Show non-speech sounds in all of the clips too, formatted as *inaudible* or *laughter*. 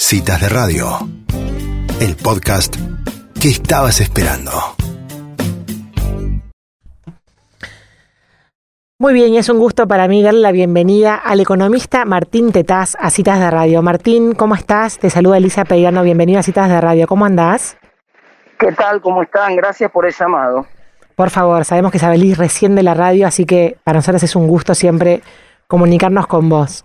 Citas de Radio, el podcast que estabas esperando. Muy bien, y es un gusto para mí darle la bienvenida al economista Martín Tetaz a Citas de Radio. Martín, ¿cómo estás? Te saluda Elisa Peirano, bienvenido a Citas de Radio. ¿Cómo andás? ¿Qué tal? ¿Cómo están? Gracias por el llamado. Por favor, sabemos que sabelís recién de la radio, así que para nosotros es un gusto siempre comunicarnos con vos.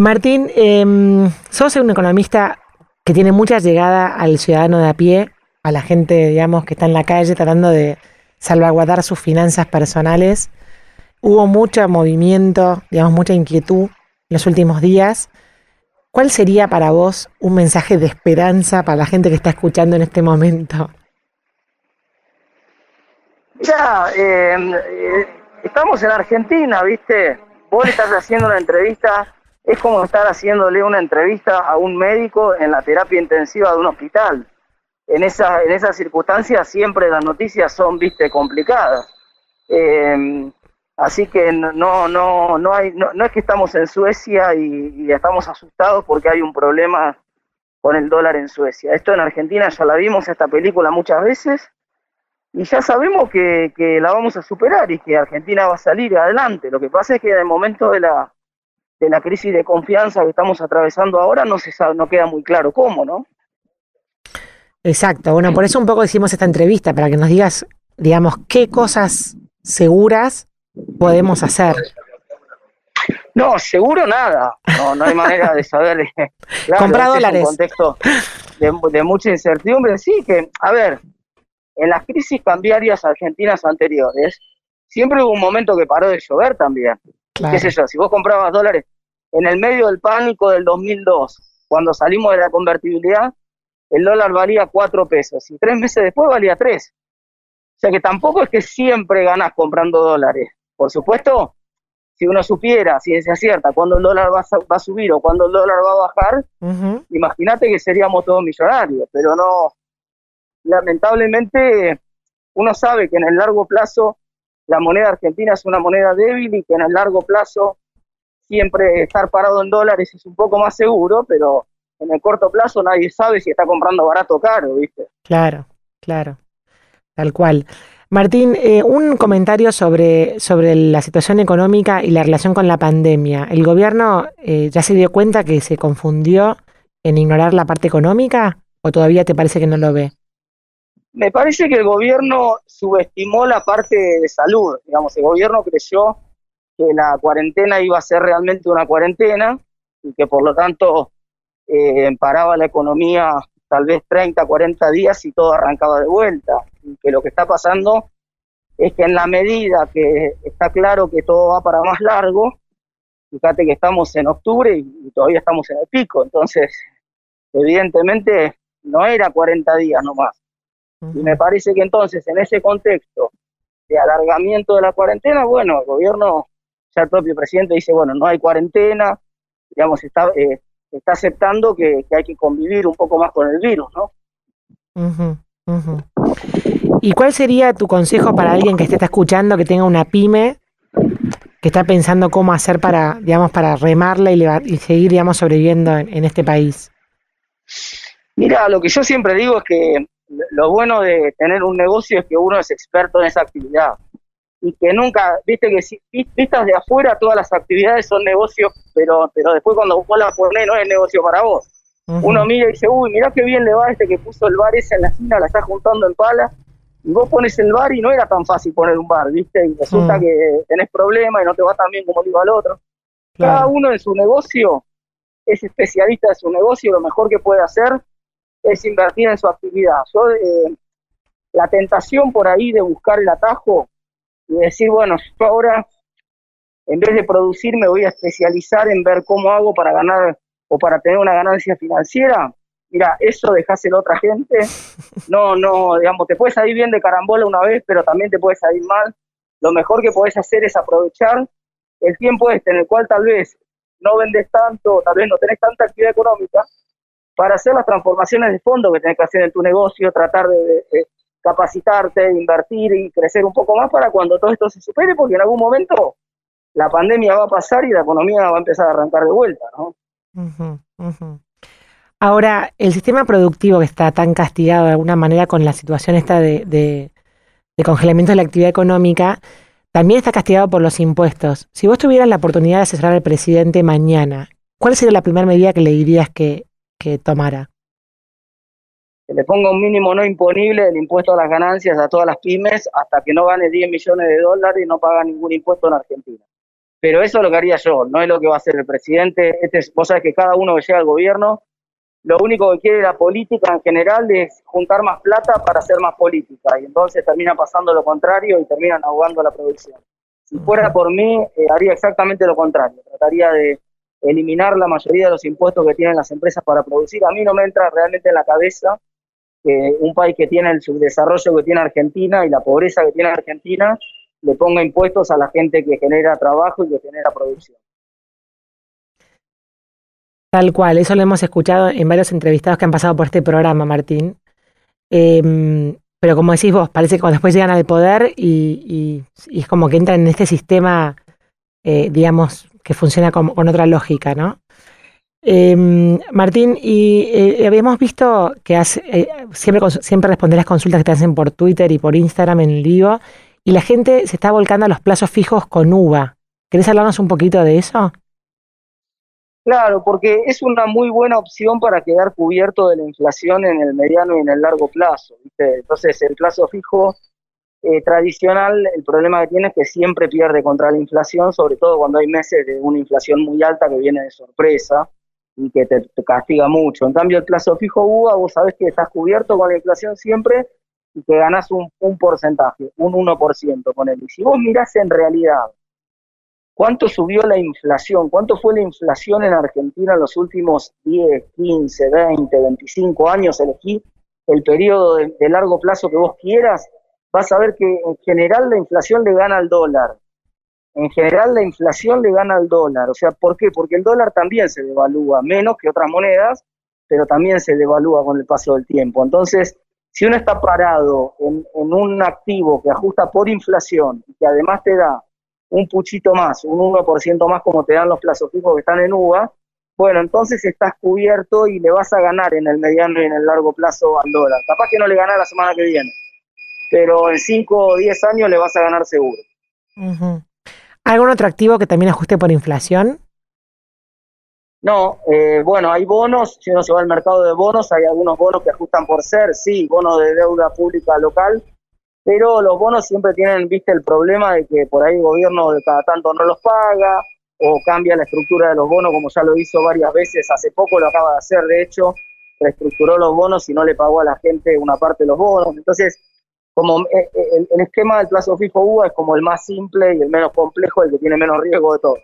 Martín, eh, sos un economista que tiene mucha llegada al ciudadano de a pie, a la gente, digamos, que está en la calle tratando de salvaguardar sus finanzas personales. Hubo mucho movimiento, digamos, mucha inquietud en los últimos días. ¿Cuál sería para vos un mensaje de esperanza para la gente que está escuchando en este momento? Ya, eh, eh, estamos en Argentina, ¿viste? Vos estás haciendo una entrevista es como estar haciéndole una entrevista a un médico en la terapia intensiva de un hospital. En esa en esas circunstancias siempre las noticias son, viste, complicadas. Eh, así que no no no hay no, no, es que estamos en Suecia y, y, estamos asustados porque hay un problema con el dólar en Suecia. Esto en Argentina ya la vimos esta película muchas veces y ya sabemos que, que la vamos a superar y que Argentina va a salir adelante. Lo que pasa es que en el momento de la de la crisis de confianza que estamos atravesando ahora no se sabe, no queda muy claro cómo, ¿no? Exacto, bueno, por eso un poco hicimos esta entrevista, para que nos digas, digamos, qué cosas seguras podemos hacer. No, seguro nada, no, no hay manera de saber. *laughs* Claro, Comprar este dólares. Es un contexto de, de mucha incertidumbre, sí, que, a ver, en las crisis cambiarias argentinas anteriores, siempre hubo un momento que paró de llover también. Claro. ¿Qué sé yo? Si vos comprabas dólares en el medio del pánico del 2002, cuando salimos de la convertibilidad, el dólar valía 4 pesos y tres meses después valía 3. O sea que tampoco es que siempre ganás comprando dólares. Por supuesto, si uno supiera, si es cierta, cuándo el dólar va a, va a, subir o cuándo el dólar va a bajar, uh -huh. imagínate que seríamos todos millonarios, pero no, lamentablemente uno sabe que en el largo plazo la moneda argentina es una moneda débil y que en el largo plazo siempre estar parado en dólares es un poco más seguro, pero en el corto plazo nadie sabe si está comprando barato o caro, ¿viste? Claro, claro, tal cual. Martín, eh, un comentario sobre, sobre la situación económica y la relación con la pandemia. ¿El gobierno eh, ya se dio cuenta que se confundió en ignorar la parte económica o todavía te parece que no lo ve? Me parece que el gobierno subestimó la parte de salud. Digamos, el gobierno creyó que la cuarentena iba a ser realmente una cuarentena y que por lo tanto eh, paraba la economía tal vez 30, 40 días y todo arrancaba de vuelta. Y que lo que está pasando es que en la medida que está claro que todo va para más largo, fíjate que estamos en octubre y, todavía estamos en el pico, entonces evidentemente no era 40 días nomás y me parece que entonces, en ese contexto de alargamiento de la cuarentena, bueno, el gobierno, ya el propio presidente dice, bueno, no hay cuarentena, digamos, está, eh, está aceptando que, que, hay que convivir un poco más con el virus, ¿no? Uh -huh, uh -huh. ¿Y cuál sería tu consejo para alguien que esté escuchando, que tenga una pyme, que está pensando cómo hacer para, digamos, para remarla y, y seguir, digamos, sobreviviendo en, en este país? Mira, lo que yo siempre digo es que lo bueno de tener un negocio es que uno es experto en esa actividad y que nunca, viste que si vistas de afuera todas las actividades son negocios, pero pero después cuando vos la ponés no es negocio para vos. Uh -huh. Uno mira y dice, uy, mirá qué bien le va este que puso el bar ese en la esquina, la está juntando en pala, y vos pones el bar y no era tan fácil poner un bar, viste, y resulta uh -huh. que tenés problemas y no te va tan bien como le iba al otro. Claro. Cada uno en su negocio es especialista de su negocio, lo mejor que puede hacer es invertir en su actividad. Yo, eh, la tentación por ahí de buscar el atajo y decir, bueno, yo ahora, en vez de producir, me voy a especializar en ver cómo hago para ganar o para tener una ganancia financiera. Mira, eso dejáselo a otra gente. *laughs* No, no, digamos, te puedes salir bien de carambola una vez, pero también te puedes salir mal. Lo mejor que puedes hacer es aprovechar el tiempo este en el cual tal vez no vendes tanto, tal vez no tenés tanta actividad económica, para hacer las transformaciones de fondo que tenés que hacer en tu negocio, tratar de, de, de, capacitarte, invertir y crecer un poco más para cuando todo esto se supere, porque en algún momento la pandemia va a pasar y la economía va a empezar a arrancar de vuelta, ¿no? Ahora, el sistema productivo que está tan castigado de alguna manera con la situación esta de, de, congelamiento de la actividad económica, también está castigado por los impuestos. Si vos tuvieras la oportunidad de asesorar al presidente mañana, ¿cuál sería la primera medida que le dirías que, que tomara? Que le ponga un mínimo no imponible del impuesto a las ganancias a todas las pymes hasta que no gane 10 millones de dólares y no paga ningún impuesto en Argentina. Pero eso es lo que haría yo, no es lo que va a hacer el presidente. Este vos sabés que cada uno que llega al gobierno lo único que quiere la política en general es juntar más plata para hacer más política y entonces termina pasando lo contrario y terminan ahogando la producción. Si fuera por mí, eh, haría exactamente lo contrario, trataría de eliminar la mayoría de los impuestos que tienen las empresas para producir. A mí no me entra realmente en la cabeza que un país que tiene el subdesarrollo que tiene Argentina y la pobreza que tiene Argentina le ponga impuestos a la gente que genera trabajo y que genera producción. Tal cual, eso lo hemos escuchado en varios entrevistados que han pasado por este programa, Martín. Em, pero como decís vos, parece que cuando después llegan al poder y, es como que entran en este sistema, eh, digamos, que funciona con, otra lógica, ¿no? Em, Martín, y eh, habíamos visto que hace, eh, siempre, siempre respondes las consultas que te hacen por Twitter y por Instagram en vivo, y la gente se está volcando a los plazos fijos con UVA. ¿Querés hablarnos un poquito de eso? Claro, porque es una muy buena opción para quedar cubierto de la inflación en el mediano y en el largo plazo. Entonces, el plazo fijo eh, tradicional, el problema que tiene es que siempre pierde contra la inflación, sobre todo cuando hay meses de una inflación muy alta que viene de sorpresa y que te, castiga mucho. En cambio, el plazo fijo UVA, vos sabés que estás cubierto con la inflación siempre y que ganás un, un porcentaje, un 1% con él. Y si vos mirás en realidad ¿Cuánto subió la inflación? ¿Cuánto fue la inflación en Argentina en los últimos 10, 15, 20, 25 años? Elegí el periodo de, largo plazo que vos quieras. Vas a ver que en general la inflación le gana al dólar. En general la inflación le gana al dólar. O sea, ¿por qué? Porque el dólar también se devalúa, menos que otras monedas, pero también se devalúa con el paso del tiempo. Entonces, si uno está parado en, un activo que ajusta por inflación y que además te da un puchito más, un 1% más como te dan los plazos fijos que están en UVA, bueno, entonces estás cubierto y le vas a ganar en el mediano y en el largo plazo al dólar. Capaz que no le gana la semana que viene, pero en 5 o 10 años le vas a ganar seguro. ¿Algún otro activo que también ajuste por inflación? No, eh, bueno, hay bonos, si uno se va al mercado de bonos, hay algunos bonos que ajustan por ser, sí, bonos de deuda pública local, pero los bonos siempre tienen, viste, el problema de que por ahí el gobierno de cada tanto no los paga o cambia la estructura de los bonos, como ya lo hizo varias veces, hace poco lo acaba de hacer, de hecho, reestructuró los bonos y no le pagó a la gente una parte de los bonos. Entonces, como eh, eh, el, esquema del plazo fijo UVA es como el más simple y el menos complejo, el que tiene menos riesgo de todo.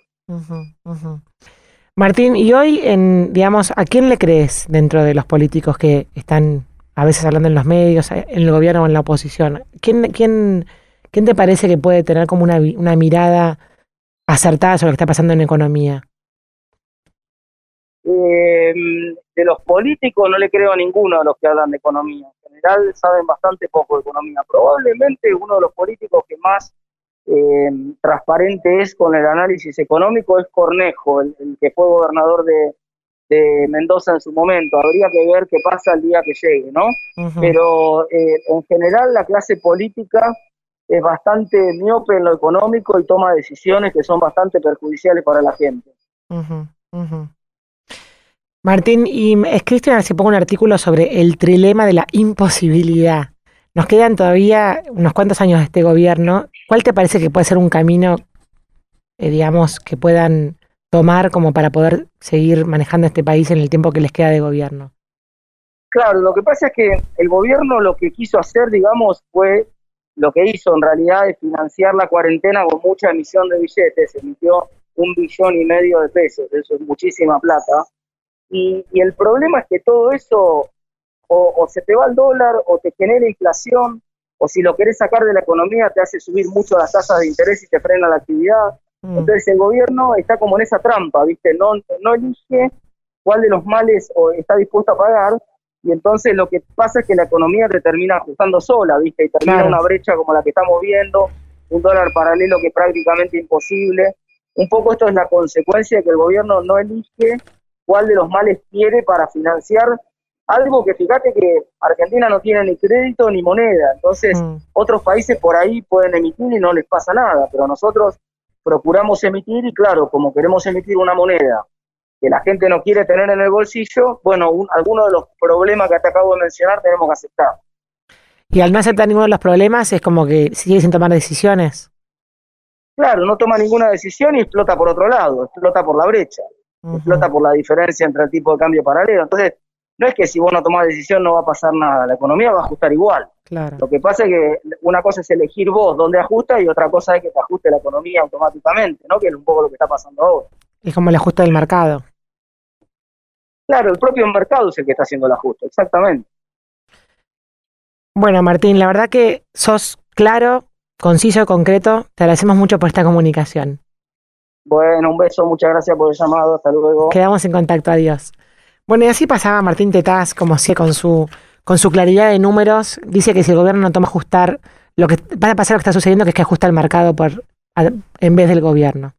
Martín, y hoy, en, digamos, ¿a quién le crees dentro de los políticos que están a veces hablando en los medios, en el gobierno o en la oposición. ¿Quién, quién, quién te parece que puede tener como una, una mirada acertada sobre lo que está pasando en economía? Em, de los políticos no le creo a ninguno de los que hablan de economía. En general saben bastante poco de economía. Probablemente uno de los políticos que más em, transparente es con el análisis económico es Cornejo, el que fue gobernador de, de Mendoza en su momento. Habría que ver qué pasa el día que llegue, ¿no? Pero eh, en general la clase política es bastante miope en lo económico y toma decisiones que son bastante perjudiciales para la gente. Martín, y escribiste hace poco un artículo sobre el trilema de la imposibilidad. Nos quedan todavía unos cuantos años de este gobierno. ¿Cuál te parece que puede ser un camino, eh, digamos, que puedan tomar como para poder seguir manejando este país en el tiempo que les queda de gobierno? Claro, lo que pasa es que el gobierno lo que quiso hacer, digamos, fue lo que hizo en realidad es financiar la cuarentena con mucha emisión de billetes, emitió un billón y medio de pesos, eso es muchísima plata. Y, el problema es que todo eso o, o, se te va el dólar o te genera inflación, o si lo querés sacar de la economía te hace subir mucho las tasas de interés y te frena la actividad. Mm. Entonces el gobierno está como en esa trampa, ¿viste? No, no elige cuál de los males está dispuesto a pagar y entonces lo que pasa es que la economía te termina ajustando sola, ¿viste? Y termina una brecha como la que estamos viendo, un dólar paralelo que es prácticamente imposible. Un poco esto es la consecuencia de que el gobierno no elige cuál de los males quiere para financiar algo que fíjate que Argentina no tiene ni crédito ni moneda, entonces Mm. otros países por ahí pueden emitir y no les pasa nada, pero nosotros procuramos emitir y claro, como queremos emitir una moneda que la gente no quiere tener en el bolsillo, bueno, un, algunos de los problemas que te acabo de mencionar tenemos que aceptar. Y al no aceptar ninguno de los problemas es como que sigue sin tomar decisiones. Claro, no toma ninguna decisión y explota por otro lado, explota por la brecha, Explota por la diferencia entre el tipo de cambio paralelo. Entonces, no es que si vos no tomás decisión no va a pasar nada, la economía va a ajustar igual. Claro. Lo que pasa es que una cosa es elegir vos dónde ajusta y otra cosa es que te ajuste la economía automáticamente, ¿no? Que es un poco lo que está pasando ahora. Es como el ajuste del mercado. Claro, el propio mercado es el que está haciendo el ajuste, exactamente. Bueno, Martín, la verdad que sos claro, conciso y concreto. Te agradecemos mucho por esta comunicación. Bueno, un beso, muchas gracias por el llamado, hasta luego. Quedamos en contacto, adiós. Bueno, y así pasaba Martín Tetaz, como si con su, con su claridad de números, dice que si el gobierno no toma ajustar, lo que va a pasar lo que está sucediendo, que es que ajusta el mercado por, en vez del gobierno.